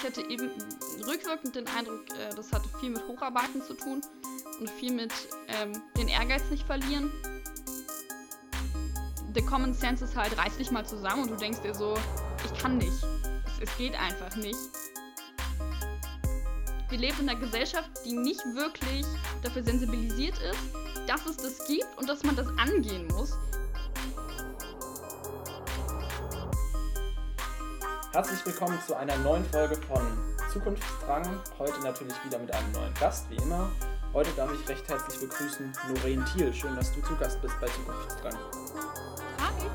ich hatte eben rückwirkend den Eindruck, äh, das hatte viel mit Hocharbeiten zu tun und viel mit ähm, den Ehrgeiz nicht verlieren. Der Common Sense ist halt, reiß dich mal zusammen und du denkst dir so, ich kann nicht. Es, es geht einfach nicht. Wir leben in einer Gesellschaft, die nicht wirklich dafür sensibilisiert ist, dass es das gibt und dass man das angehen muss. Herzlich willkommen zu einer neuen Folge von Zukunftsdrang. Heute natürlich wieder mit einem neuen Gast, wie immer. Heute darf ich recht herzlich begrüßen Noreen Thiel. Schön, dass du zu Gast bist bei Zukunftsdrang. Hi.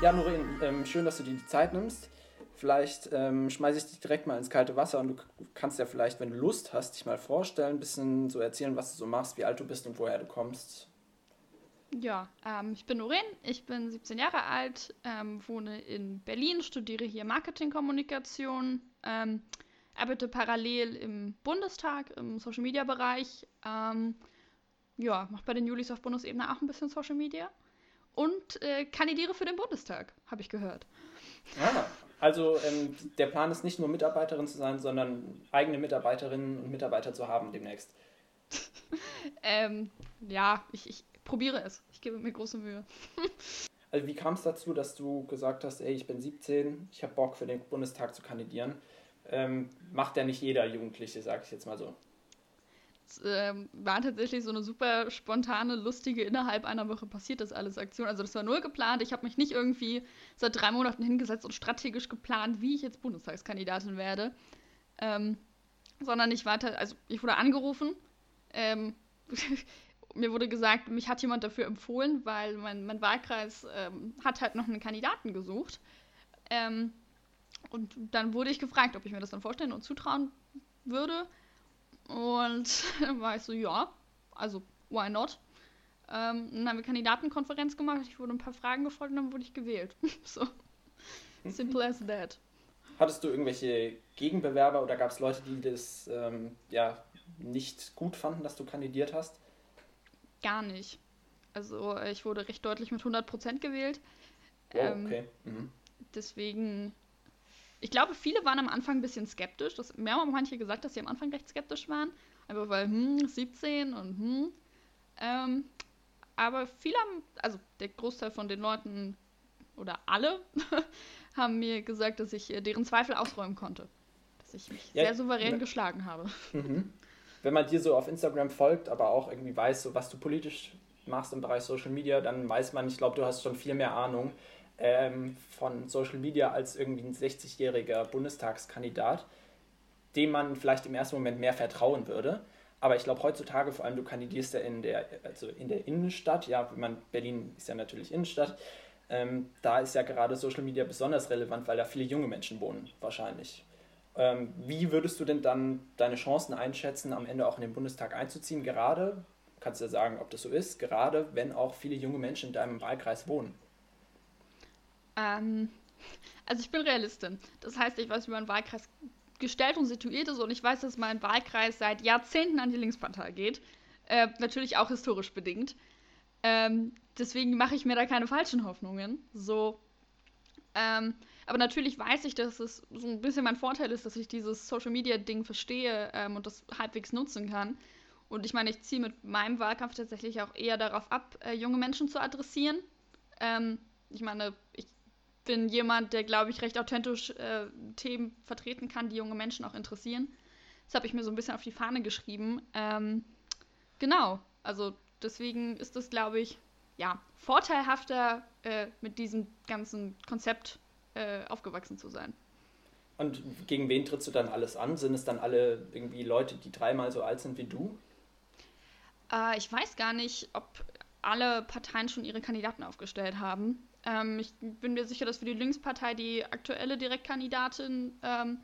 Ja, Noreen, ähm, schön, dass du dir die Zeit nimmst. Vielleicht ähm, schmeiße ich dich direkt mal ins kalte Wasser und du kannst ja vielleicht, wenn du Lust hast, dich mal vorstellen, ein bisschen so erzählen, was du so machst, wie alt du bist und woher du kommst. Ja, ähm, ich bin Noreen, ich bin 17 Jahre alt, ähm, wohne in Berlin, studiere hier Marketingkommunikation, ähm, arbeite parallel im Bundestag im Social Media Bereich. Ähm, ja, mache bei den Julis auf Bundesebene auch ein bisschen Social Media und äh, kandidiere für den Bundestag, habe ich gehört. Ah, also ähm, der Plan ist nicht nur Mitarbeiterin zu sein, sondern eigene Mitarbeiterinnen und Mitarbeiter zu haben demnächst. ähm, ja, ich, ich probiere es. Ich gebe mir große Mühe. also wie kam es dazu, dass du gesagt hast, ey, ich bin 17, ich habe Bock für den Bundestag zu kandidieren? Ähm, macht ja nicht jeder Jugendliche, sage ich jetzt mal so. Es ähm, war tatsächlich so eine super spontane, lustige, innerhalb einer Woche passiert das alles Aktion. Also das war null geplant. Ich habe mich nicht irgendwie seit drei Monaten hingesetzt und strategisch geplant, wie ich jetzt Bundestagskandidatin werde. Ähm, sondern ich war, also ich wurde angerufen. Ähm, mir wurde gesagt, mich hat jemand dafür empfohlen, weil mein, mein Wahlkreis ähm, hat halt noch einen Kandidaten gesucht. Ähm, und dann wurde ich gefragt, ob ich mir das dann vorstellen und zutrauen würde. Und dann war ich so, ja, also why not? Ähm, dann haben wir Kandidatenkonferenz gemacht, ich wurde ein paar Fragen gefragt und dann wurde ich gewählt. so. Simple as that. Hattest du irgendwelche Gegenbewerber oder gab es Leute, die das ähm, ja, nicht gut fanden, dass du kandidiert hast? Gar nicht. Also ich wurde recht deutlich mit 100% gewählt. Oh, ähm, okay. Mhm. Deswegen, ich glaube, viele waren am Anfang ein bisschen skeptisch. Das, mir haben manche gesagt, dass sie am Anfang recht skeptisch waren. Einfach weil, hm, 17 und hm. Ähm, aber viele haben, also der Großteil von den Leuten oder alle haben mir gesagt, dass ich äh, deren Zweifel ausräumen konnte. Dass ich mich ja, sehr souverän ja. geschlagen habe. Mhm wenn man dir so auf Instagram folgt, aber auch irgendwie weiß, so was du politisch machst im Bereich Social Media, dann weiß man, ich glaube, du hast schon viel mehr Ahnung ähm, von Social Media als irgendwie ein 60-jähriger Bundestagskandidat, dem man vielleicht im ersten Moment mehr vertrauen würde. Aber ich glaube heutzutage, vor allem du kandidierst ja in der, also in der Innenstadt, ja, man, Berlin ist ja natürlich Innenstadt, ähm, da ist ja gerade Social Media besonders relevant, weil da viele junge Menschen wohnen, wahrscheinlich. Ähm, wie würdest du denn dann deine Chancen einschätzen, am Ende auch in den Bundestag einzuziehen? Gerade, kannst du ja sagen, ob das so ist, gerade wenn auch viele junge Menschen in deinem Wahlkreis wohnen. Ähm, also ich bin Realistin. Das heißt, ich weiß, wie mein Wahlkreis gestellt und situiert ist und ich weiß, dass mein Wahlkreis seit Jahrzehnten an die Linkspartei geht. Äh, natürlich auch historisch bedingt. Ähm, deswegen mache ich mir da keine falschen Hoffnungen. So. Ähm, aber natürlich weiß ich, dass es so ein bisschen mein Vorteil ist, dass ich dieses Social Media Ding verstehe ähm, und das halbwegs nutzen kann. Und ich meine, ich ziehe mit meinem Wahlkampf tatsächlich auch eher darauf ab, äh, junge Menschen zu adressieren. Ähm, ich meine, ich bin jemand, der, glaube ich, recht authentisch äh, Themen vertreten kann, die junge Menschen auch interessieren. Das habe ich mir so ein bisschen auf die Fahne geschrieben. Ähm, genau, also deswegen ist es, glaube ich, ja, vorteilhafter äh, mit diesem ganzen Konzept äh, aufgewachsen zu sein. Und gegen wen trittst du dann alles an? Sind es dann alle irgendwie Leute, die dreimal so alt sind wie du? Äh, ich weiß gar nicht, ob alle Parteien schon ihre Kandidaten aufgestellt haben. Ähm, ich bin mir sicher, dass für die Linkspartei die aktuelle Direktkandidatin ähm,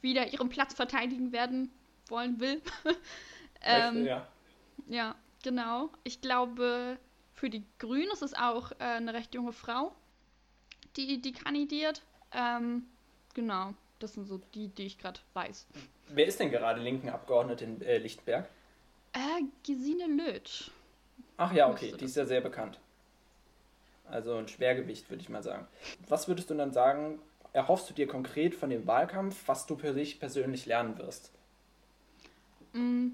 wieder ihren Platz verteidigen werden wollen will. ähm, ja. ja, genau. Ich glaube, für die Grünen ist es auch äh, eine recht junge Frau, die, die kandidiert. Ähm, genau, das sind so die, die ich gerade weiß. Wer ist denn gerade linken Abgeordnete in äh, Lichtenberg? Äh, Gesine Lötsch. Ach ja, okay, die ist ja sehr bekannt. Also ein Schwergewicht, würde ich mal sagen. Was würdest du dann sagen, erhoffst du dir konkret von dem Wahlkampf, was du für dich persönlich lernen wirst? Mm,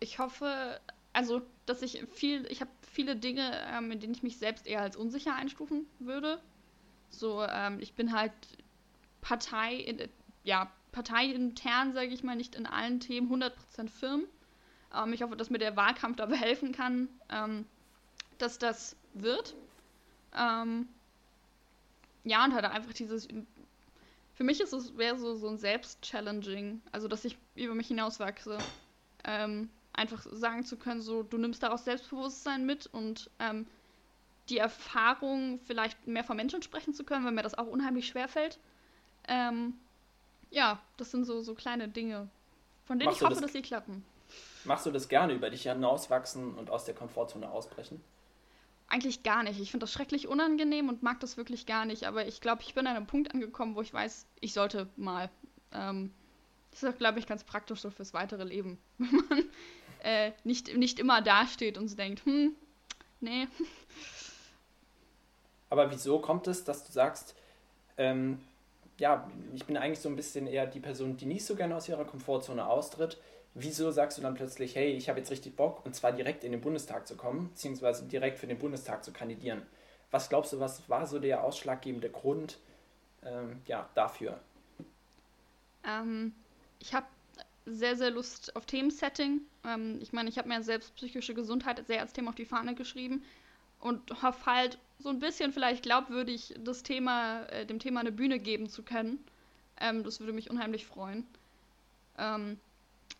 ich hoffe, also, dass ich viel, ich habe viele Dinge, ähm, in denen ich mich selbst eher als unsicher einstufen würde. So, ähm, ich bin halt Partei, in, ja, parteiintern, sage ich mal, nicht in allen Themen 100% firm. Ähm, ich hoffe, dass mir der Wahlkampf dabei helfen kann, ähm, dass das wird. Ähm, ja, und halt einfach dieses. Für mich ist es wäre so, so ein Selbst-Challenging, also dass ich über mich hinauswachse. Ähm, einfach sagen zu können, so du nimmst daraus Selbstbewusstsein mit und ähm, die Erfahrung, vielleicht mehr von Menschen sprechen zu können, weil mir das auch unheimlich schwer fällt. Ähm, ja, das sind so, so kleine Dinge, von denen Machst ich hoffe, das, dass sie klappen. Machst du das gerne, über dich hinauswachsen und aus der Komfortzone ausbrechen? Eigentlich gar nicht. Ich finde das schrecklich unangenehm und mag das wirklich gar nicht. Aber ich glaube, ich bin an einem Punkt angekommen, wo ich weiß, ich sollte mal. Ähm, das ist, glaube ich, ganz praktisch so fürs weitere Leben. Wenn man äh, nicht, nicht immer dasteht und so denkt, hm, nee. Aber wieso kommt es, dass du sagst, ähm, ja, ich bin eigentlich so ein bisschen eher die Person, die nicht so gerne aus ihrer Komfortzone austritt. Wieso sagst du dann plötzlich, hey, ich habe jetzt richtig Bock, und zwar direkt in den Bundestag zu kommen, beziehungsweise direkt für den Bundestag zu kandidieren? Was glaubst du, was war so der ausschlaggebende Grund ähm, ja, dafür? Ähm, ich habe sehr, sehr Lust auf Themensetting. Ähm, ich meine, ich habe mir selbst psychische Gesundheit sehr als Thema auf die Fahne geschrieben und hoffe halt so ein bisschen vielleicht glaubwürdig das Thema, äh, dem Thema eine Bühne geben zu können. Ähm, das würde mich unheimlich freuen. Ähm,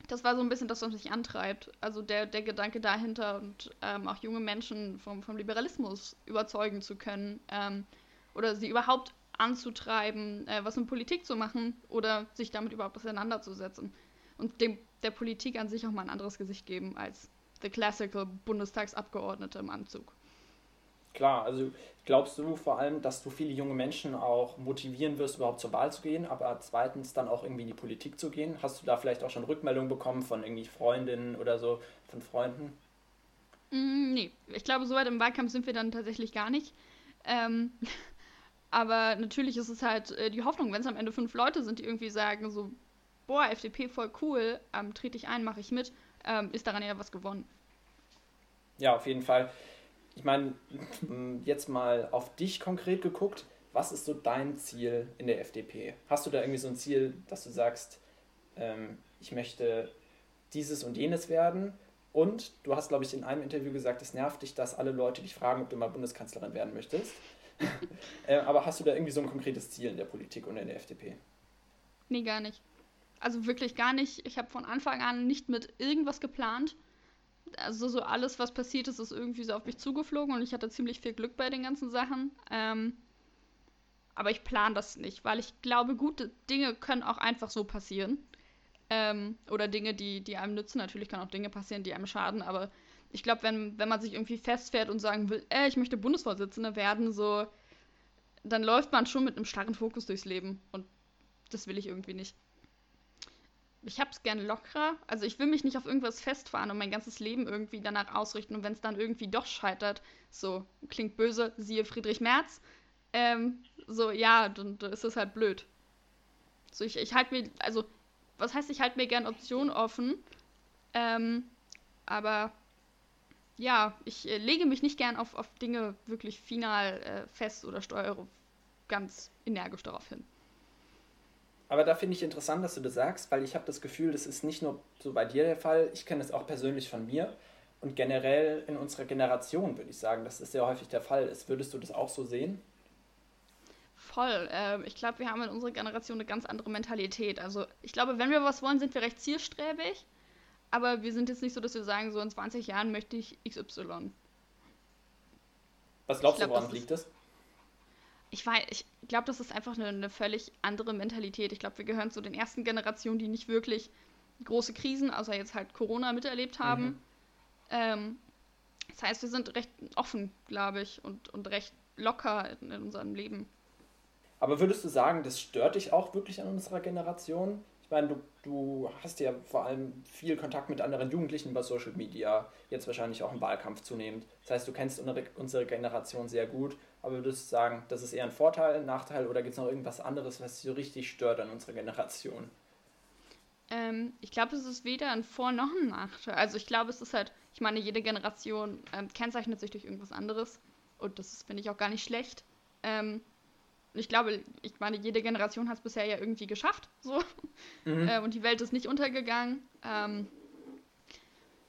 das war so ein bisschen das, was mich antreibt. Also der, der Gedanke dahinter und ähm, auch junge Menschen vom, vom Liberalismus überzeugen zu können ähm, oder sie überhaupt anzutreiben, äh, was in Politik zu machen oder sich damit überhaupt auseinanderzusetzen und dem, der Politik an sich auch mal ein anderes Gesicht geben als the classical Bundestagsabgeordnete im Anzug. Klar, also glaubst du vor allem, dass du viele junge Menschen auch motivieren wirst, überhaupt zur Wahl zu gehen, aber zweitens dann auch irgendwie in die Politik zu gehen? Hast du da vielleicht auch schon Rückmeldungen bekommen von irgendwie Freundinnen oder so, von Freunden? Mm, nee, ich glaube, so weit im Wahlkampf sind wir dann tatsächlich gar nicht. Ähm, aber natürlich ist es halt äh, die Hoffnung, wenn es am Ende fünf Leute sind, die irgendwie sagen, so, boah, FDP voll cool, ähm, trete ich ein, mache ich mit, ähm, ist daran ja was gewonnen. Ja, auf jeden Fall. Ich meine, jetzt mal auf dich konkret geguckt, was ist so dein Ziel in der FDP? Hast du da irgendwie so ein Ziel, dass du sagst, ähm, ich möchte dieses und jenes werden? Und du hast, glaube ich, in einem Interview gesagt, es nervt dich, dass alle Leute dich fragen, ob du mal Bundeskanzlerin werden möchtest. äh, aber hast du da irgendwie so ein konkretes Ziel in der Politik und in der FDP? Nee, gar nicht. Also wirklich gar nicht. Ich habe von Anfang an nicht mit irgendwas geplant. Also so alles, was passiert ist, ist irgendwie so auf mich zugeflogen und ich hatte ziemlich viel Glück bei den ganzen Sachen. Ähm, aber ich plane das nicht, weil ich glaube, gute Dinge können auch einfach so passieren. Ähm, oder Dinge, die, die einem nützen. Natürlich können auch Dinge passieren, die einem schaden, aber ich glaube, wenn, wenn man sich irgendwie festfährt und sagen will, ey, ich möchte Bundesvorsitzende werden, so, dann läuft man schon mit einem starren Fokus durchs Leben. Und das will ich irgendwie nicht ich hab's gerne lockerer. Also ich will mich nicht auf irgendwas festfahren und mein ganzes Leben irgendwie danach ausrichten. Und wenn es dann irgendwie doch scheitert, so klingt böse, siehe Friedrich Merz, ähm, so ja, dann, dann ist es halt blöd. So ich, ich halte mir, also was heißt, ich halte mir gern Optionen offen, ähm, aber ja, ich äh, lege mich nicht gern auf, auf Dinge wirklich final äh, fest oder steuere ganz energisch darauf hin. Aber da finde ich interessant, dass du das sagst, weil ich habe das Gefühl, das ist nicht nur so bei dir der Fall, ich kenne es auch persönlich von mir und generell in unserer Generation würde ich sagen, dass das sehr häufig der Fall ist. Würdest du das auch so sehen? Voll. Ähm, ich glaube, wir haben in unserer Generation eine ganz andere Mentalität. Also ich glaube, wenn wir was wollen, sind wir recht zielstrebig, aber wir sind jetzt nicht so, dass wir sagen, so in 20 Jahren möchte ich XY. Was glaubst glaub, du, woran liegt das? Ich weiß, ich glaube, das ist einfach eine, eine, völlig andere Mentalität. Ich glaube, wir gehören zu den ersten Generationen, die nicht wirklich große Krisen, außer jetzt halt Corona, miterlebt haben. Mhm. Ähm, das heißt, wir sind recht offen, glaube ich, und, und recht locker in, in, unserem Leben. Aber würdest du sagen, das stört dich auch wirklich an unserer Generation? Ich meine, du, du hast ja vor allem viel Kontakt mit anderen Jugendlichen über Social Media, jetzt wahrscheinlich auch im Wahlkampf zunehmend. Das heißt, du kennst unsere Generation sehr gut, aber würdest du sagen, das ist eher ein Vorteil, ein Nachteil oder gibt es noch irgendwas anderes, was dich so richtig stört an unserer Generation? Ähm, ich glaube, es ist weder ein Vor- noch ein Nachteil. Also ich glaube, es ist halt, ich meine, jede Generation ähm, kennzeichnet sich durch irgendwas anderes und das finde ich auch gar nicht schlecht. Ähm, ich glaube, ich meine, jede Generation hat es bisher ja irgendwie geschafft, so. Mhm. Äh, und die Welt ist nicht untergegangen. Ähm,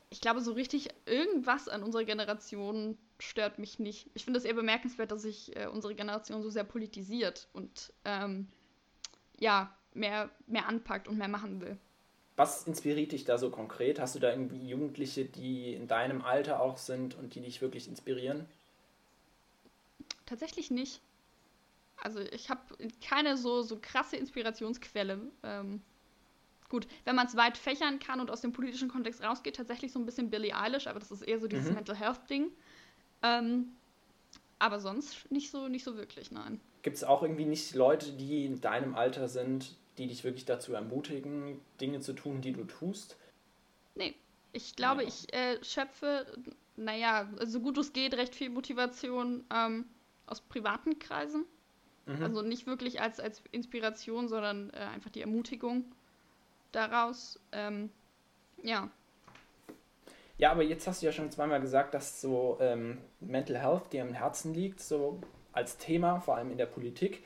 ich glaube, so richtig irgendwas an unserer Generation stört mich nicht. Ich finde es eher bemerkenswert, dass sich äh, unsere Generation so sehr politisiert und ähm, ja, mehr, mehr anpackt und mehr machen will. Was inspiriert dich da so konkret? Hast du da irgendwie Jugendliche, die in deinem Alter auch sind und die dich wirklich inspirieren? Tatsächlich nicht. Also ich habe keine so, so krasse Inspirationsquelle. Ähm, gut, wenn man es weit fächern kann und aus dem politischen Kontext rausgeht, tatsächlich so ein bisschen Billie Eilish, aber das ist eher so dieses mhm. Mental Health Ding. Ähm, aber sonst nicht so, nicht so wirklich, nein. Gibt es auch irgendwie nicht Leute, die in deinem Alter sind, die dich wirklich dazu ermutigen, Dinge zu tun, die du tust? Nee, ich glaube, ja. ich äh, schöpfe, naja, so gut es geht, recht viel Motivation ähm, aus privaten Kreisen. Mhm. Also nicht wirklich als, als Inspiration, sondern äh, einfach die Ermutigung daraus. Ähm, ja. Ja, aber jetzt hast du ja schon zweimal gesagt, dass so ähm, Mental Health dir am Herzen liegt, so als Thema, vor allem in der Politik.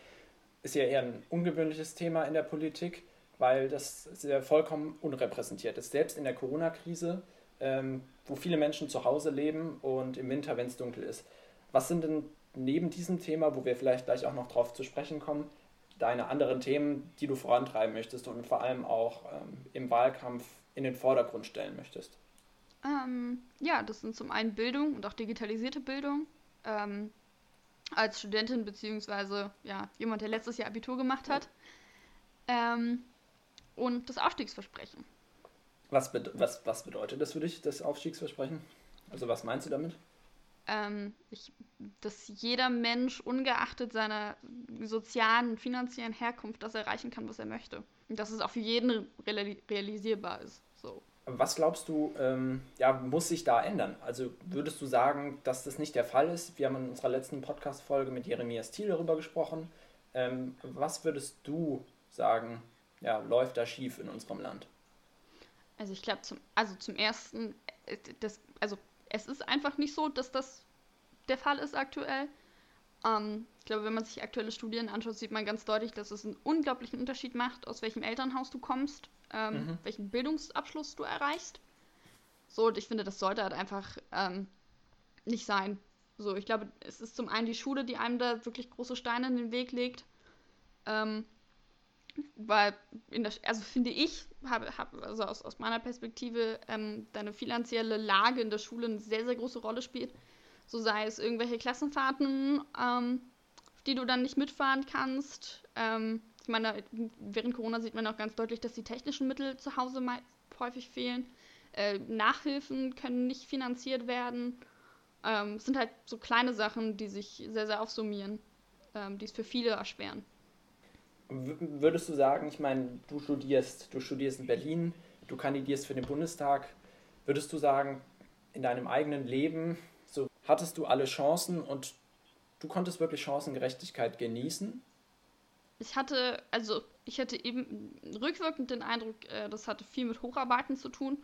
Ist ja eher ein ungewöhnliches Thema in der Politik, weil das sehr vollkommen unrepräsentiert ist. Selbst in der Corona-Krise, ähm, wo viele Menschen zu Hause leben und im Winter, wenn es dunkel ist. Was sind denn neben diesem Thema, wo wir vielleicht gleich auch noch drauf zu sprechen kommen, deine anderen Themen, die du vorantreiben möchtest und vor allem auch ähm, im Wahlkampf in den Vordergrund stellen möchtest? Ähm, ja, das sind zum einen Bildung und auch digitalisierte Bildung. Ähm, als Studentin beziehungsweise ja, jemand, der letztes Jahr Abitur gemacht hat. Ähm, und das Aufstiegsversprechen. Was, was, was bedeutet das für dich, das Aufstiegsversprechen? Also was meinst du damit? ähm, ich, dass jeder Mensch ungeachtet seiner sozialen und finanziellen Herkunft das erreichen kann, was er möchte. Und dass es auch für jeden realisierbar ist. So. Was glaubst du, ähm, ja, muss sich da ändern? Also würdest du sagen, dass das nicht der Fall ist? Wir haben in unserer letzten Podcast-Folge mit Jeremias Thiel darüber gesprochen. Ähm, was würdest du sagen, ja, läuft da schief in unserem Land? Also ich glaube, zum, also zum ersten, äh, das, also es ist einfach nicht so, dass das der Fall ist aktuell. Ähm, ich glaube, wenn man sich aktuelle Studien anschaut, sieht man ganz deutlich, dass es einen unglaublichen Unterschied macht, aus welchem Elternhaus du kommst, ähm, mhm. welchen Bildungsabschluss du erreichst. So, und ich finde, das sollte halt einfach ähm, nicht sein. So, ich glaube, es ist zum einen die Schule, die einem da wirklich große Steine in den Weg legt. Ähm, weil, der, also finde ich, habe, hab, also aus, aus meiner Perspektive, ähm, deine finanzielle Lage in der Schule eine sehr, sehr große Rolle spielt. So sei es irgendwelche Klassenfahrten, ähm, auf die du dann nicht mitfahren kannst. Ähm, ich meine, während Corona sieht man auch ganz deutlich, dass die technischen Mittel zu Hause häufig fehlen. Äh, Nachhilfen können nicht finanziert werden. Ähm, es sind halt so kleine Sachen, die sich sehr, sehr aufsummieren, ähm, die es für viele erschweren. Würdest du sagen, ich meine, du studierst, du studierst in Berlin, du kandidierst für den Bundestag, würdest du sagen, in deinem eigenen Leben, so hattest du alle Chancen und du konntest wirklich Chancengerechtigkeit genießen? Ich hatte, also ich hatte eben rückwirkend den Eindruck, äh, das hatte viel mit Hocharbeiten zu tun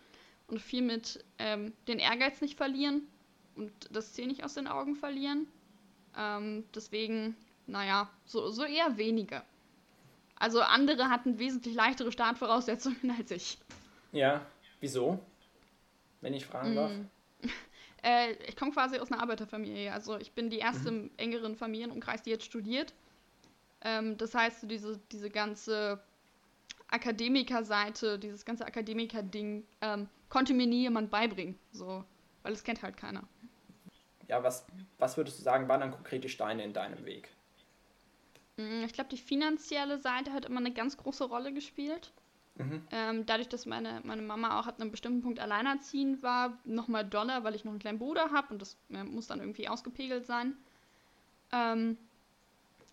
und viel mit ähm, den Ehrgeiz nicht verlieren und das Ziel nicht aus den Augen verlieren. Ähm, deswegen, naja, so, so eher weniger. Also andere hatten wesentlich leichtere Startvoraussetzungen als ich. Ja, wieso? Wenn ich fragen darf. Mm. Äh, ich komme quasi aus einer Arbeiterfamilie. Also ich bin die erste mhm. im engeren Familienumkreis, die jetzt studiert. Ähm, das heißt, diese, diese ganze Akademikerseite, dieses ganze Akademiker-Ding, ähm, konnte mir nie jemand beibringen. So, weil es kennt halt keiner. Ja, was, was würdest du sagen, waren dann konkrete Steine in deinem Weg? Mm, ich glaube, die finanzielle Seite hat immer eine ganz große Rolle gespielt. Mhm. Ähm, dadurch, dass meine, meine Mama auch ab einem bestimmten Punkt alleinerziehend war, nochmal doller, weil ich noch einen kleinen Bruder habe und das äh, muss dann irgendwie ausgepegelt sein. Ähm,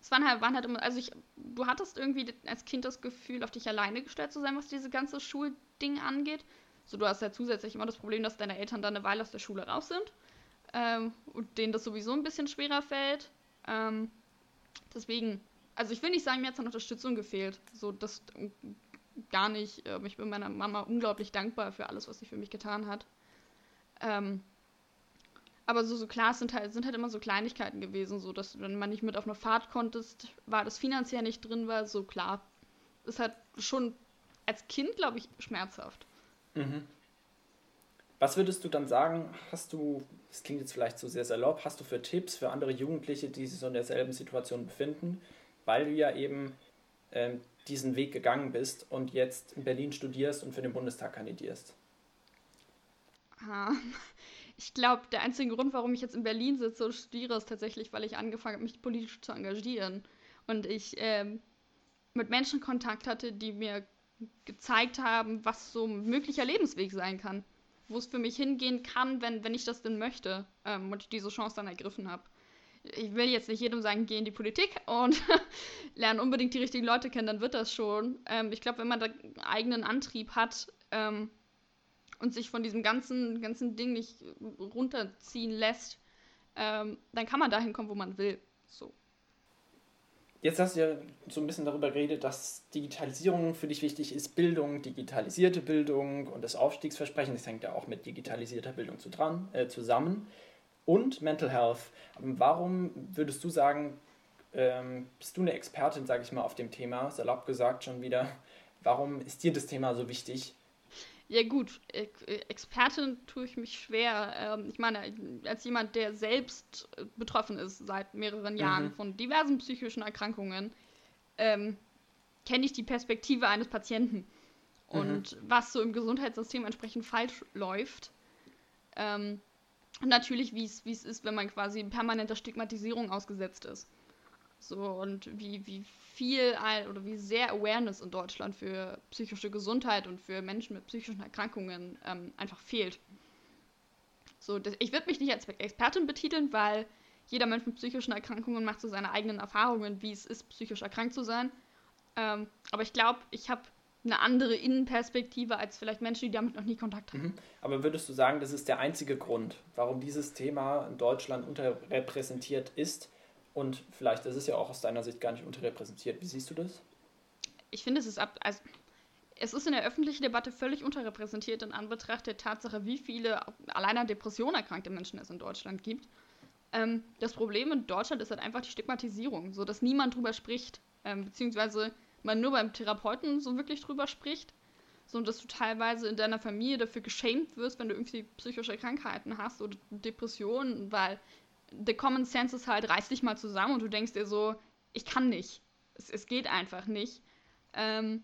es waren halt, waren halt immer, also ich, du hattest irgendwie als Kind das Gefühl, auf dich alleine gestellt zu sein, was dieses ganze Schulding angeht. So, du hast ja zusätzlich immer das Problem, dass deine Eltern dann eine Weile aus der Schule raus sind ähm, und denen das sowieso ein bisschen schwerer fällt. Ähm, deswegen, also ich will nicht sagen, mir hat es an Unterstützung gefehlt. So, das gar nicht. Ähm, ich bin meiner Mama unglaublich dankbar für alles, was sie für mich getan hat. Ähm, aber so, so klar, es sind halt, sind halt immer so Kleinigkeiten gewesen, so dass wenn man nicht mit auf eine Fahrt konntest, war das finanziell nicht drin war, so klar. Ist halt schon als Kind, glaube ich, schmerzhaft. Mhm. Was würdest du dann sagen, hast du, das klingt jetzt vielleicht so sehr salopp, hast du für Tipps für andere Jugendliche, die sich so in derselben Situation befinden, weil du ja eben ähm, diesen Weg gegangen bist und jetzt in Berlin studierst und für den Bundestag kandidierst? Ah, ich glaube, der einzige Grund, warum ich jetzt in Berlin sitze und studiere, ist tatsächlich, weil ich angefangen habe, mich politisch zu engagieren. Und ich ähm, mit Menschen Kontakt hatte, die mir gezeigt haben, was so ein möglicher Lebensweg sein kann. Wo es für mich hingehen kann, wenn, wenn ich das denn möchte ähm, und ich diese Chance dann ergriffen habe. Ich will jetzt nicht jedem sagen, geh in die Politik und lerne unbedingt die richtigen Leute kennen, dann wird das schon. Ähm, ich glaube, wenn man da eigenen Antrieb hat, ähm, und sich von diesem ganzen, ganzen Ding nicht runterziehen lässt, ähm, dann kann man dahin kommen, wo man will. So. Jetzt hast du ja so ein bisschen darüber geredet, dass Digitalisierung für dich wichtig ist, Bildung, digitalisierte Bildung und das Aufstiegsversprechen, das hängt ja auch mit digitalisierter Bildung zu dran, äh, zusammen. Und Mental Health. Warum würdest du sagen, ähm, bist du eine Expertin, sage ich mal, auf dem Thema, salopp gesagt schon wieder, warum ist dir das Thema so wichtig? Ja gut, Expertin tue ich mich schwer. Ähm, ich meine, als jemand, der selbst äh, betroffen ist seit mehreren Jahren mhm. von diversen psychischen Erkrankungen, ähm, kenne ich die Perspektive eines Patienten und mhm. was so im Gesundheitssystem entsprechend falsch läuft. Ähm, natürlich, wie es ist, wenn man quasi permanenter Stigmatisierung ausgesetzt ist. So, und wie, wie viel oder wie sehr Awareness in Deutschland für psychische Gesundheit und für Menschen mit psychischen Erkrankungen ähm, einfach fehlt. So, das, ich würde mich nicht als Expertin betiteln, weil jeder Mensch mit psychischen Erkrankungen macht so seine eigenen Erfahrungen, wie es ist, psychisch erkrankt zu sein. Ähm, aber ich glaube, ich habe eine andere Innenperspektive als vielleicht Menschen, die damit noch nie Kontakt haben. Mhm. Aber würdest du sagen, das ist der einzige Grund, warum dieses Thema in Deutschland unterrepräsentiert ist? Und vielleicht ist es ja auch aus deiner Sicht gar nicht unterrepräsentiert. Wie siehst du das? Ich finde, es ist ab. Also, es ist in der öffentlichen Debatte völlig unterrepräsentiert in Anbetracht der Tatsache, wie viele allein an Depressionen erkrankte Menschen es in Deutschland gibt. Ähm, das Problem in Deutschland ist halt einfach die Stigmatisierung, so dass niemand drüber spricht, ähm, beziehungsweise man nur beim Therapeuten so wirklich drüber spricht, so dass du teilweise in deiner Familie dafür geschämt wirst, wenn du irgendwie psychische Krankheiten hast oder Depressionen, weil the common sense ist halt, reiß dich mal zusammen und du denkst dir so, ich kann nicht. Es, es geht einfach nicht. Ähm,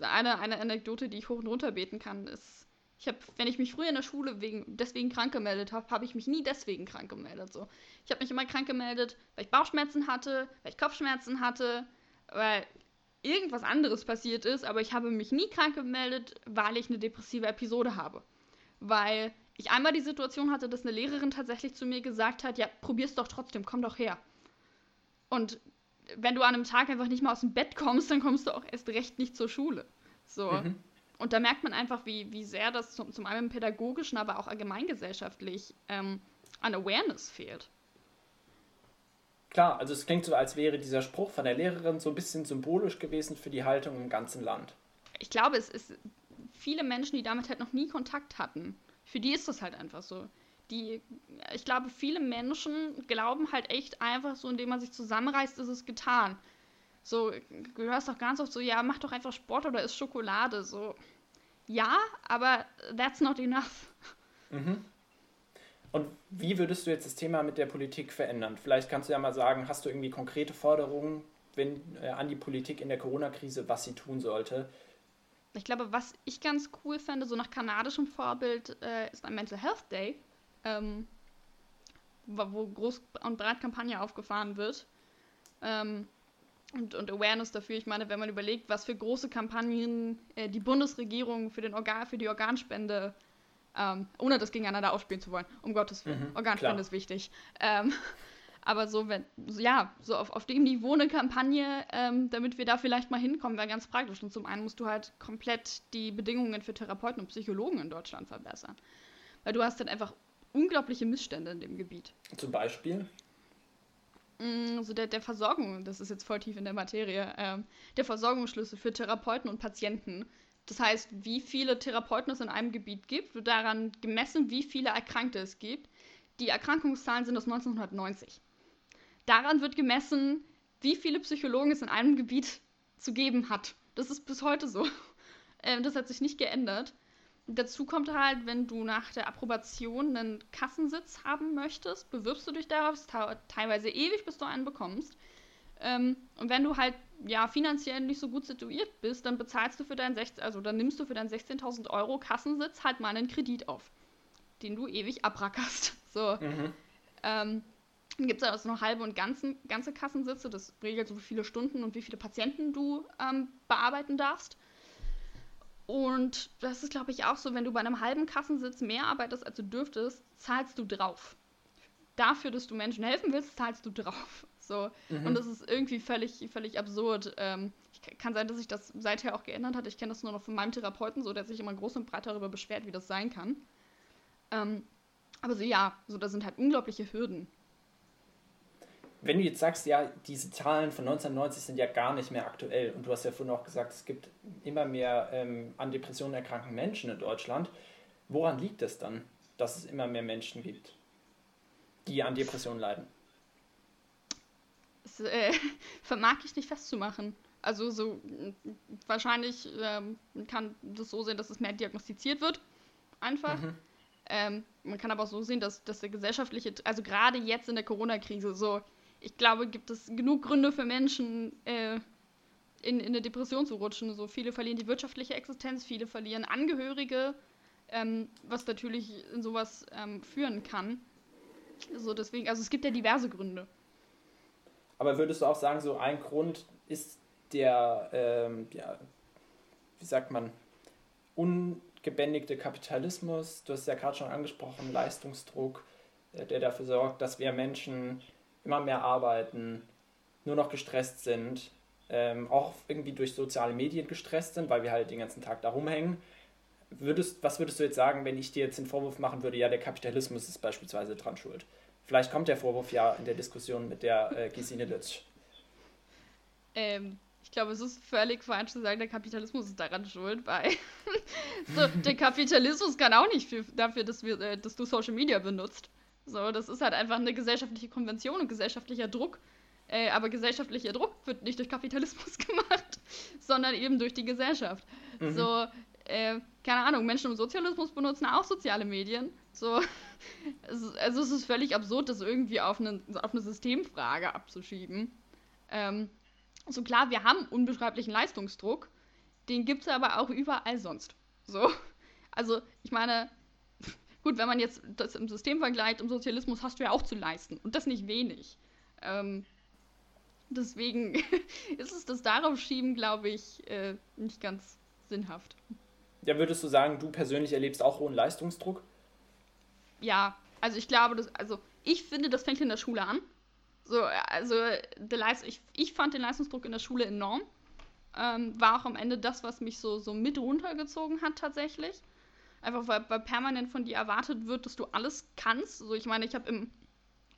eine, eine Anekdote, die ich hoch und runter beten kann, ist, ich habe, wenn ich mich früher in der Schule wegen, deswegen krank gemeldet habe, habe ich mich nie deswegen krank gemeldet. So. Ich habe mich immer krank gemeldet, weil ich Bauchschmerzen hatte, weil ich Kopfschmerzen hatte, weil irgendwas anderes passiert ist, aber ich habe mich nie krank gemeldet, weil ich eine depressive Episode habe. Weil ich einmal die Situation hatte, dass eine Lehrerin tatsächlich zu mir gesagt hat, ja, probier's doch trotzdem, komm doch her. Und wenn du an einem Tag einfach nicht mal aus dem Bett kommst, dann kommst du auch erst recht nicht zur Schule. So. Mhm. Und da merkt man einfach, wie, wie sehr das zum, zum einen pädagogischen, aber auch allgemeingesellschaftlich ähm, an Awareness fehlt. Klar, also es klingt so, als wäre dieser Spruch von der Lehrerin so ein bisschen symbolisch gewesen für die Haltung im ganzen Land. Ich glaube, es ist viele Menschen, die damit halt noch nie Kontakt hatten, für die ist das halt einfach so. Die, ich glaube, viele Menschen glauben halt echt einfach so, indem man sich zusammenreißt, ist es getan. So, du hörst doch ganz oft so, ja, mach doch einfach Sport oder isst Schokolade. So, ja, aber that's not enough. Mhm. Und wie würdest du jetzt das Thema mit der Politik verändern? Vielleicht kannst du ja mal sagen, hast du irgendwie konkrete Forderungen wenn, äh, an die Politik in der Corona-Krise, was sie tun sollte, ich glaube, was ich ganz cool fände, so nach kanadischem Vorbild, äh, ist ein Mental Health Day, ähm, wo groß und breit Kampagne aufgefahren wird. Ähm, und, und, Awareness dafür. Ich meine, wenn man überlegt, was für große Kampagnen äh, die Bundesregierung für, den Organ, für die Organspende, ähm, ohne das gegeneinander ausspielen zu wollen, um Gottes Willen, mhm, Organspende klar. ist wichtig. Ähm, Aber so, wenn, ja, so auf, auf dem Niveau eine Kampagne, ähm, damit wir da vielleicht mal hinkommen, wäre ganz praktisch. Und zum einen musst du halt komplett die Bedingungen für Therapeuten und Psychologen in Deutschland verbessern. Weil du hast dann einfach unglaubliche Missstände in dem Gebiet. Zum Beispiel? Also der, der Versorgung, das ist jetzt voll tief in der Materie, ähm, der Versorgungsschlüssel für Therapeuten und Patienten. Das heißt, wie viele Therapeuten es in einem Gebiet gibt, wird daran gemessen, wie viele Erkrankte es gibt. Die Erkrankungszahlen sind aus 1990. Daran wird gemessen, wie viele Psychologen es in einem Gebiet zu geben hat. Das ist bis heute so. Ähm, das hat sich nicht geändert. Dazu kommt halt, wenn du nach der Approbation einen Kassensitz haben möchtest, bewirbst du dich darauf, es dauert teilweise ewig, bis du einen bekommst. Ähm, und wenn du halt ja finanziell nicht so gut situiert bist, dann bezahlst du für deinen 16, also dann nimmst du für deinen 16.000 Euro Kassensitz halt mal einen Kredit auf, den du ewig abrackerst. So. Mhm. Ähm, dann gibt es also noch halbe und ganzen, ganze Kassensitze. Das regelt so, wie viele Stunden und wie viele Patienten du ähm, bearbeiten darfst. Und das ist, glaube ich, auch so, wenn du bei einem halben Kassensitz mehr arbeitest, als du dürftest, zahlst du drauf. Dafür, dass du Menschen helfen willst, zahlst du drauf. So. Mhm. Und das ist irgendwie völlig, völlig absurd. Ähm, kann sein, dass sich das seither auch geändert hat. Ich kenne das nur noch von meinem Therapeuten, so der sich immer groß und breit darüber beschwert, wie das sein kann. Ähm, aber so ja, so da sind halt unglaubliche Hürden wenn du jetzt sagst, ja, diese Zahlen von 1990 sind ja gar nicht mehr aktuell und du hast ja vorhin auch gesagt, es gibt immer mehr ähm, an Depressionen erkrankten Menschen in Deutschland, woran liegt es dann, dass es immer mehr Menschen gibt, die an Depressionen leiden? Das äh, vermag ich nicht festzumachen. Also so wahrscheinlich ähm, kann das so sehen, dass es mehr diagnostiziert wird, einfach. Mhm. Ähm, man kann aber auch so sehen, dass, dass der gesellschaftliche, also gerade jetzt in der Corona-Krise, so ich glaube, gibt es genug Gründe für Menschen, äh, in, in eine Depression zu rutschen. So viele verlieren die wirtschaftliche Existenz, viele verlieren Angehörige, ähm, was natürlich in sowas ähm, führen kann. So deswegen, also es gibt ja diverse Gründe. Aber würdest du auch sagen, so ein Grund ist der, ähm, ja, wie sagt man, ungebändigte Kapitalismus? Du hast ja gerade schon angesprochen, Leistungsdruck, äh, der dafür sorgt, dass wir Menschen immer mehr arbeiten, nur noch gestresst sind, ähm, auch irgendwie durch soziale Medien gestresst sind, weil wir halt den ganzen Tag da rumhängen. Würdest, was würdest du jetzt sagen, wenn ich dir jetzt den Vorwurf machen würde, ja, der Kapitalismus ist beispielsweise dran schuld? Vielleicht kommt der Vorwurf ja in der Diskussion mit der äh, Gesine Lütsch. Ähm, ich glaube, es ist völlig falsch zu sagen, der Kapitalismus ist daran schuld, weil so, der Kapitalismus kann auch nicht für, dafür, dass, wir, äh, dass du Social Media benutzt. So, das ist halt einfach eine gesellschaftliche Konvention und gesellschaftlicher Druck. Äh, aber gesellschaftlicher Druck wird nicht durch Kapitalismus gemacht, sondern eben durch die Gesellschaft. Mhm. So, äh, keine Ahnung, Menschen im Sozialismus benutzen auch soziale Medien. So, also es ist völlig absurd, das irgendwie auf eine, auf eine Systemfrage abzuschieben. Ähm, so klar, wir haben unbeschreiblichen Leistungsdruck, den gibt es aber auch überall sonst. So, also ich meine, Gut, wenn man jetzt das im System vergleicht, im Sozialismus hast du ja auch zu leisten und das nicht wenig. Ähm, deswegen ist es das darauf schieben, glaube ich, äh, nicht ganz sinnhaft. Ja, würdest du sagen, du persönlich erlebst auch hohen Leistungsdruck? Ja, also ich glaube, das, also ich finde, das fängt in der Schule an. So, also der Leist ich, ich fand den Leistungsdruck in der Schule enorm. Ähm, war auch am Ende das, was mich so, so mit runtergezogen hat tatsächlich. Einfach weil, weil permanent von dir erwartet wird, dass du alles kannst. So, ich meine, ich habe im,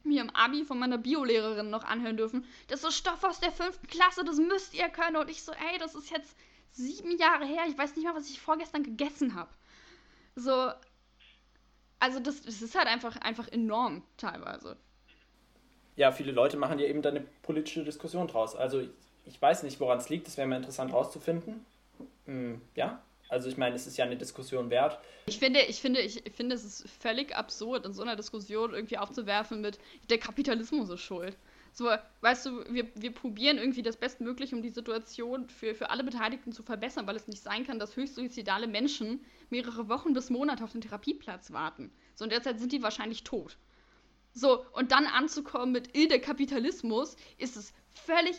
mir im Abi von meiner Biolehrerin noch anhören dürfen, das ist Stoff aus der fünften Klasse, das müsst ihr können. Und ich so, ey, das ist jetzt sieben Jahre her, ich weiß nicht mal, was ich vorgestern gegessen habe. So, also das, das ist halt einfach, einfach enorm teilweise. Ja, viele Leute machen ja eben da eine politische Diskussion draus. Also ich, ich weiß nicht, woran es liegt, das wäre mal interessant rauszufinden. Hm, ja, also ich meine, es ist ja eine Diskussion wert. Ich finde, ich finde, ich finde, es ist völlig absurd, in so einer Diskussion irgendwie aufzuwerfen mit der Kapitalismus ist schuld. So, weißt du, wir, wir probieren irgendwie das Bestmögliche, um die Situation für, für alle Beteiligten zu verbessern, weil es nicht sein kann, dass höchst suizidale Menschen mehrere Wochen bis Monate auf den Therapieplatz warten. So, und derzeit sind die wahrscheinlich tot. So, und dann anzukommen mit, der Kapitalismus ist es völlig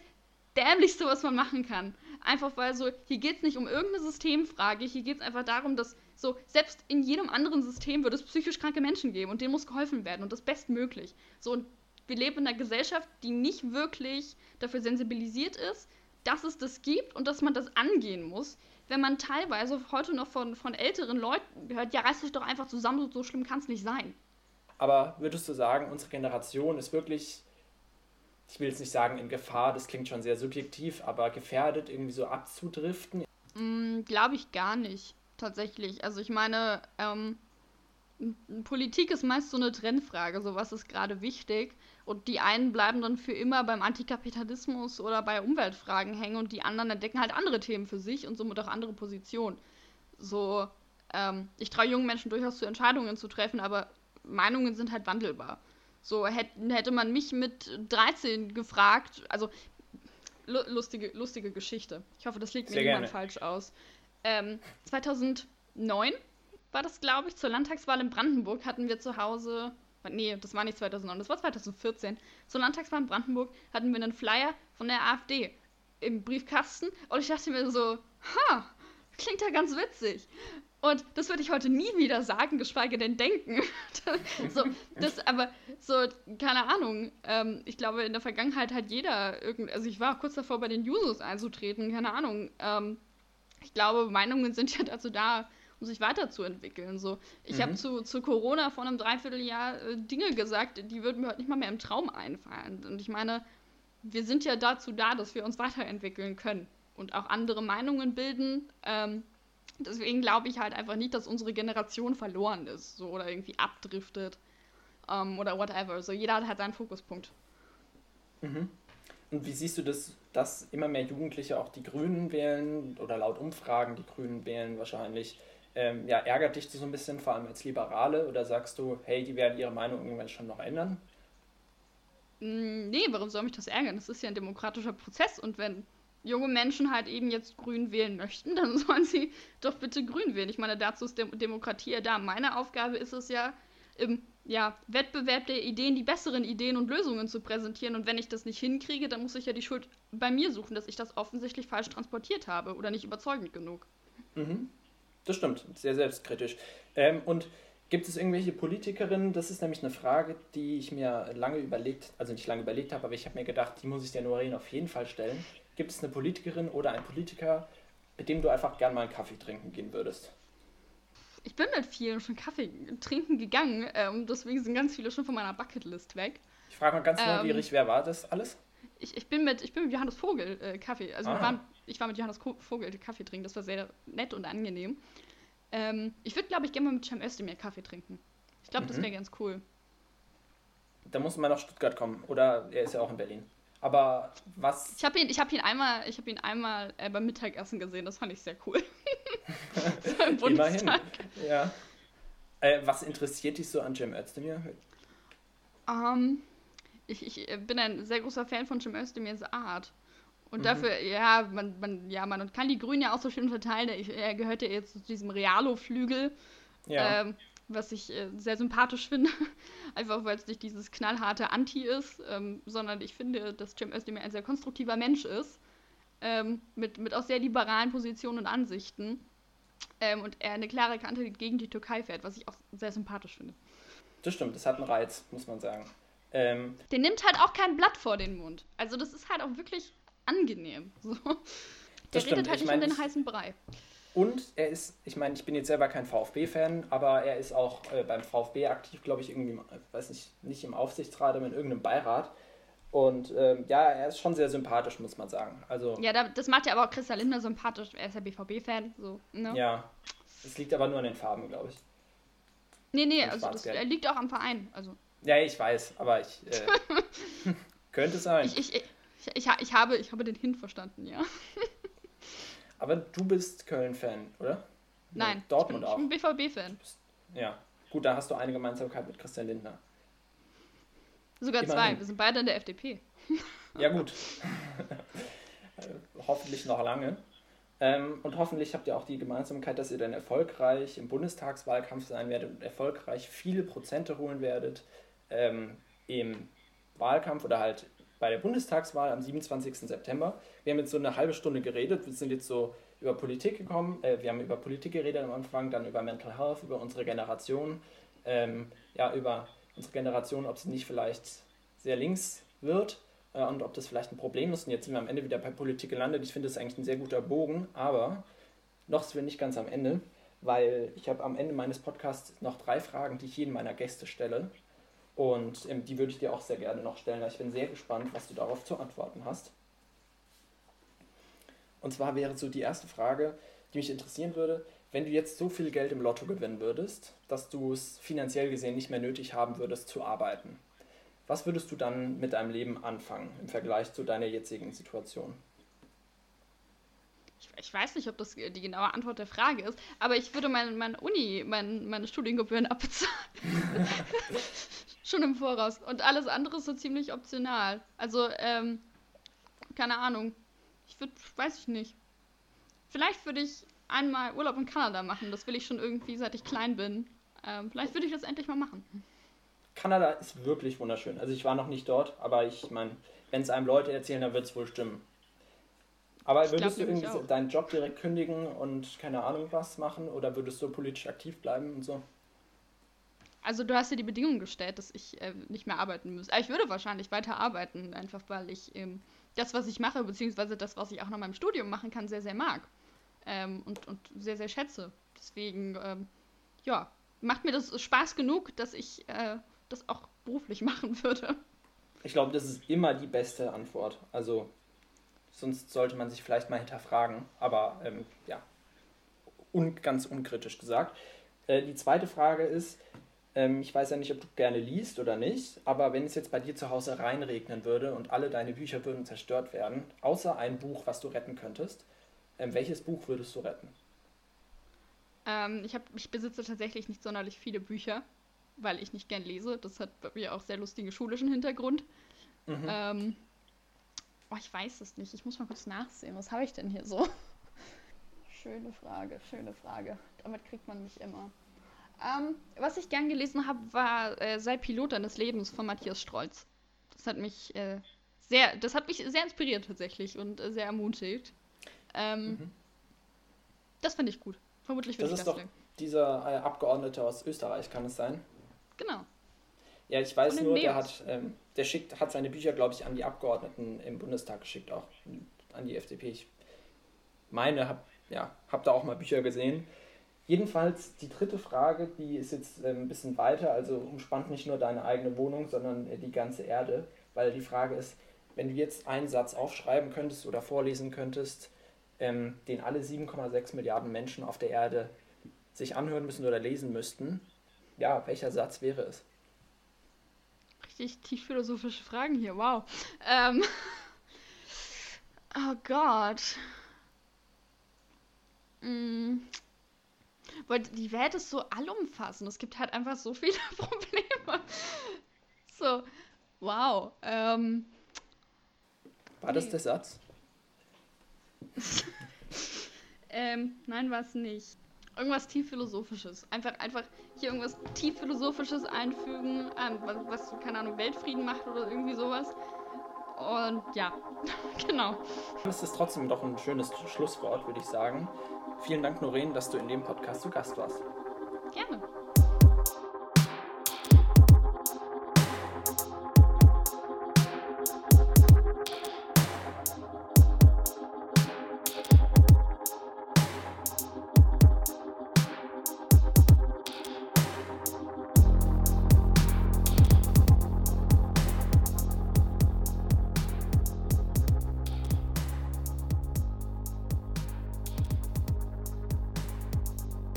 dämlichste, was man machen kann. Einfach weil so, hier geht es nicht um irgendeine Systemfrage, hier geht es einfach darum, dass so, selbst in jedem anderen System wird es psychisch kranke Menschen geben und denen muss geholfen werden und das bestmöglich. So, und wir leben in einer Gesellschaft, die nicht wirklich dafür sensibilisiert ist, dass es das gibt und dass man das angehen muss. Wenn man teilweise heute noch von, von älteren Leuten hört, ja, reißt euch doch einfach zusammen, so schlimm kann es nicht sein. Aber würdest du sagen, unsere Generation ist wirklich, ich will jetzt nicht sagen in Gefahr, das klingt schon sehr subjektiv, aber gefährdet, irgendwie so abzudriften? Mm, Glaube ich gar nicht, tatsächlich. Also ich meine, ähm, Politik ist meist so eine Trendfrage, so was ist gerade wichtig. Und die einen bleiben dann für immer beim Antikapitalismus oder bei Umweltfragen hängen und die anderen entdecken halt andere Themen für sich und somit auch andere Positionen. So, ähm, ich traue jungen Menschen durchaus zu Entscheidungen zu treffen, aber Meinungen sind halt wandelbar. So hätte man mich mit 13 gefragt, also lustige, lustige Geschichte. Ich hoffe, das liegt mir niemand falsch aus. Ähm, 2009 war das, glaube ich, zur Landtagswahl in Brandenburg hatten wir zu Hause, nee, das war nicht 2009, das war 2014. Zur Landtagswahl in Brandenburg hatten wir einen Flyer von der AfD im Briefkasten und ich dachte mir so, ha, klingt ja ganz witzig. Und das würde ich heute nie wieder sagen, geschweige denn denken. so, das, aber so, keine Ahnung. Ähm, ich glaube, in der Vergangenheit hat jeder irgend, also ich war kurz davor, bei den Jusos einzutreten, keine Ahnung. Ähm, ich glaube, Meinungen sind ja dazu da, um sich weiterzuentwickeln. So, ich mhm. habe zu, zu Corona vor einem Dreivierteljahr äh, Dinge gesagt, die würden mir heute nicht mal mehr im Traum einfallen. Und ich meine, wir sind ja dazu da, dass wir uns weiterentwickeln können und auch andere Meinungen bilden. Ähm, Deswegen glaube ich halt einfach nicht, dass unsere Generation verloren ist so, oder irgendwie abdriftet ähm, oder whatever. So jeder hat halt seinen Fokuspunkt. Mhm. Und wie siehst du das, dass immer mehr Jugendliche auch die Grünen wählen oder laut Umfragen die Grünen wählen wahrscheinlich? Ähm, ja, ärgert dich das so ein bisschen, vor allem als Liberale? Oder sagst du, hey, die werden ihre Meinung irgendwann schon noch ändern? Mm, nee, warum soll mich das ärgern? Das ist ja ein demokratischer Prozess und wenn junge Menschen halt eben jetzt grün wählen möchten, dann sollen sie doch bitte grün wählen. Ich meine, dazu ist Dem Demokratie ja da. Meine Aufgabe ist es ja, im ja, Wettbewerb der Ideen die besseren Ideen und Lösungen zu präsentieren. Und wenn ich das nicht hinkriege, dann muss ich ja die Schuld bei mir suchen, dass ich das offensichtlich falsch transportiert habe oder nicht überzeugend genug. Mhm. Das stimmt, sehr selbstkritisch. Ähm, und gibt es irgendwelche Politikerinnen? Das ist nämlich eine Frage, die ich mir lange überlegt, also nicht lange überlegt habe, aber ich habe mir gedacht, die muss ich der Noreen auf jeden Fall stellen. Gibt es eine Politikerin oder einen Politiker, mit dem du einfach gern mal einen Kaffee trinken gehen würdest? Ich bin mit vielen schon Kaffee trinken gegangen, ähm, deswegen sind ganz viele schon von meiner Bucketlist weg. Ich frage mal ganz ähm, neugierig, wer war das alles? Ich, ich, bin, mit, ich bin mit Johannes Vogel äh, Kaffee, also waren, ich war mit Johannes Vogel Kaffee trinken, das war sehr nett und angenehm. Ähm, ich würde, glaube ich, gerne mal mit Cem Özdemir Kaffee trinken. Ich glaube, mhm. das wäre ganz cool. Da muss man nach Stuttgart kommen, oder er ist ja auch in Berlin. Aber was. Ich habe ihn, hab ihn einmal, ich hab ihn einmal äh, beim Mittagessen gesehen, das fand ich sehr cool. Immerhin. Ja. Äh, was interessiert dich so an Jim Özdemir? Um, ähm, ich, ich äh, bin ein sehr großer Fan von Jim Özdemirs Art. Und mhm. dafür, ja, man, man, ja, man kann die Grünen ja auch so schön verteilen. Er gehörte jetzt zu diesem Realo-Flügel. Ja. Ähm, was ich äh, sehr sympathisch finde. Einfach weil es nicht dieses knallharte Anti ist, ähm, sondern ich finde, dass Cem Özdemir ein sehr konstruktiver Mensch ist. Ähm, mit, mit auch sehr liberalen Positionen und Ansichten. Ähm, und er eine klare Kante gegen die Türkei fährt, was ich auch sehr sympathisch finde. Das stimmt, das hat einen Reiz, muss man sagen. Ähm, Der nimmt halt auch kein Blatt vor den Mund. Also das ist halt auch wirklich angenehm. So. Der redet stimmt. halt ich nicht mein, um den heißen Brei. Und er ist, ich meine, ich bin jetzt selber kein VfB-Fan, aber er ist auch äh, beim VfB aktiv, glaube ich, irgendwie, weiß nicht, nicht im Aufsichtsrat, aber in irgendeinem Beirat. Und ähm, ja, er ist schon sehr sympathisch, muss man sagen. Also, ja, das macht ja aber auch Christian Lindner sympathisch. Er ist ja BVB-Fan. So, ne? Ja, es liegt aber nur an den Farben, glaube ich. Nee, nee, also das liegt auch am Verein. Also. Ja, ich weiß, aber ich. Äh, könnte sein. Ich, ich, ich, ich, ich, habe, ich habe den Hin verstanden, ja. Aber du bist Köln-Fan, oder? Nein, Dortmund ich bin, auch. Ich bin BVB-Fan. Ja, gut, da hast du eine Gemeinsamkeit mit Christian Lindner. Sogar Immerhin. zwei, wir sind beide in der FDP. Ja, gut. hoffentlich noch lange. Ähm, und hoffentlich habt ihr auch die Gemeinsamkeit, dass ihr dann erfolgreich im Bundestagswahlkampf sein werdet und erfolgreich viele Prozente holen werdet ähm, im Wahlkampf oder halt bei der Bundestagswahl am 27. September. Wir haben jetzt so eine halbe Stunde geredet, wir sind jetzt so über Politik gekommen, äh, wir haben über Politik geredet am Anfang, dann über Mental Health, über unsere Generation, ähm, ja, über unsere Generation, ob sie nicht vielleicht sehr links wird äh, und ob das vielleicht ein Problem ist. Und jetzt sind wir am Ende wieder bei Politik gelandet. Ich finde das eigentlich ein sehr guter Bogen, aber noch sind wir nicht ganz am Ende, weil ich habe am Ende meines Podcasts noch drei Fragen, die ich jedem meiner Gäste stelle. Und ähm, die würde ich dir auch sehr gerne noch stellen. Ich bin sehr gespannt, was du darauf zu antworten hast. Und zwar wäre so die erste Frage, die mich interessieren würde, wenn du jetzt so viel Geld im Lotto gewinnen würdest, dass du es finanziell gesehen nicht mehr nötig haben würdest zu arbeiten. Was würdest du dann mit deinem Leben anfangen im Vergleich zu deiner jetzigen Situation? Ich, ich weiß nicht, ob das die genaue Antwort der Frage ist, aber ich würde meine, meine Uni, mein, meine Studiengebühren abbezahlen. Schon im Voraus. Und alles andere ist so ziemlich optional. Also, ähm, keine Ahnung. Ich würde, weiß ich nicht. Vielleicht würde ich einmal Urlaub in Kanada machen. Das will ich schon irgendwie, seit ich klein bin. Ähm, vielleicht würde ich das endlich mal machen. Kanada ist wirklich wunderschön. Also ich war noch nicht dort, aber ich meine, wenn es einem Leute erzählen, dann wird es wohl stimmen. Aber würdest du irgendwie deinen Job direkt kündigen und keine Ahnung was machen oder würdest du politisch aktiv bleiben und so? Also du hast ja die Bedingung gestellt, dass ich äh, nicht mehr arbeiten müsste. Aber ich würde wahrscheinlich weiter arbeiten, einfach weil ich ähm, das, was ich mache, beziehungsweise das, was ich auch noch in meinem Studium machen kann, sehr, sehr mag. Ähm, und, und sehr, sehr schätze. Deswegen, ähm, ja, macht mir das Spaß genug, dass ich äh, das auch beruflich machen würde. Ich glaube, das ist immer die beste Antwort. Also, sonst sollte man sich vielleicht mal hinterfragen. Aber ähm, ja, un ganz unkritisch gesagt. Äh, die zweite Frage ist, ähm, ich weiß ja nicht, ob du gerne liest oder nicht, aber wenn es jetzt bei dir zu Hause reinregnen würde und alle deine Bücher würden zerstört werden, außer ein Buch, was du retten könntest, ähm, welches Buch würdest du retten? Ähm, ich, hab, ich besitze tatsächlich nicht sonderlich viele Bücher, weil ich nicht gern lese. Das hat bei mir auch sehr lustigen schulischen Hintergrund. Mhm. Oh, ich weiß es nicht. Ich muss mal kurz nachsehen. Was habe ich denn hier so? schöne Frage, schöne Frage. Damit kriegt man mich immer. Ähm, was ich gern gelesen habe, war äh, Sei Pilot deines Lebens von Matthias Strolz. Das hat mich äh, sehr, das hat mich sehr inspiriert tatsächlich und äh, sehr ermutigt. Ähm, mhm. Das finde ich gut. Vermutlich würde das ich das ist doch dieser äh, Abgeordnete aus Österreich, kann es sein? Genau. Ja, ich weiß nur, der hat, ähm, der schickt, hat seine Bücher, glaube ich, an die Abgeordneten im Bundestag geschickt, auch an die FDP. Ich meine, habe ja, hab da auch mal Bücher gesehen. Jedenfalls die dritte Frage, die ist jetzt äh, ein bisschen weiter, also umspannt nicht nur deine eigene Wohnung, sondern äh, die ganze Erde, weil die Frage ist, wenn du jetzt einen Satz aufschreiben könntest oder vorlesen könntest, ähm, den alle 7,6 Milliarden Menschen auf der Erde sich anhören müssen oder lesen müssten, ja, welcher Satz wäre es? Richtig tief philosophische Fragen hier, wow. Ähm, oh Gott. Weil die Welt ist so allumfassend. Es gibt halt einfach so viele Probleme. So, wow. Ähm, War das der Satz? ähm, nein, war es nicht. Irgendwas tief philosophisches. Einfach, einfach hier irgendwas tief philosophisches einfügen, ähm, was, was, keine Ahnung, Weltfrieden macht oder irgendwie sowas. Und ja, genau. Das ist trotzdem doch ein schönes Schlusswort, würde ich sagen. Vielen Dank, Noreen, dass du in dem Podcast zu Gast warst. Gerne.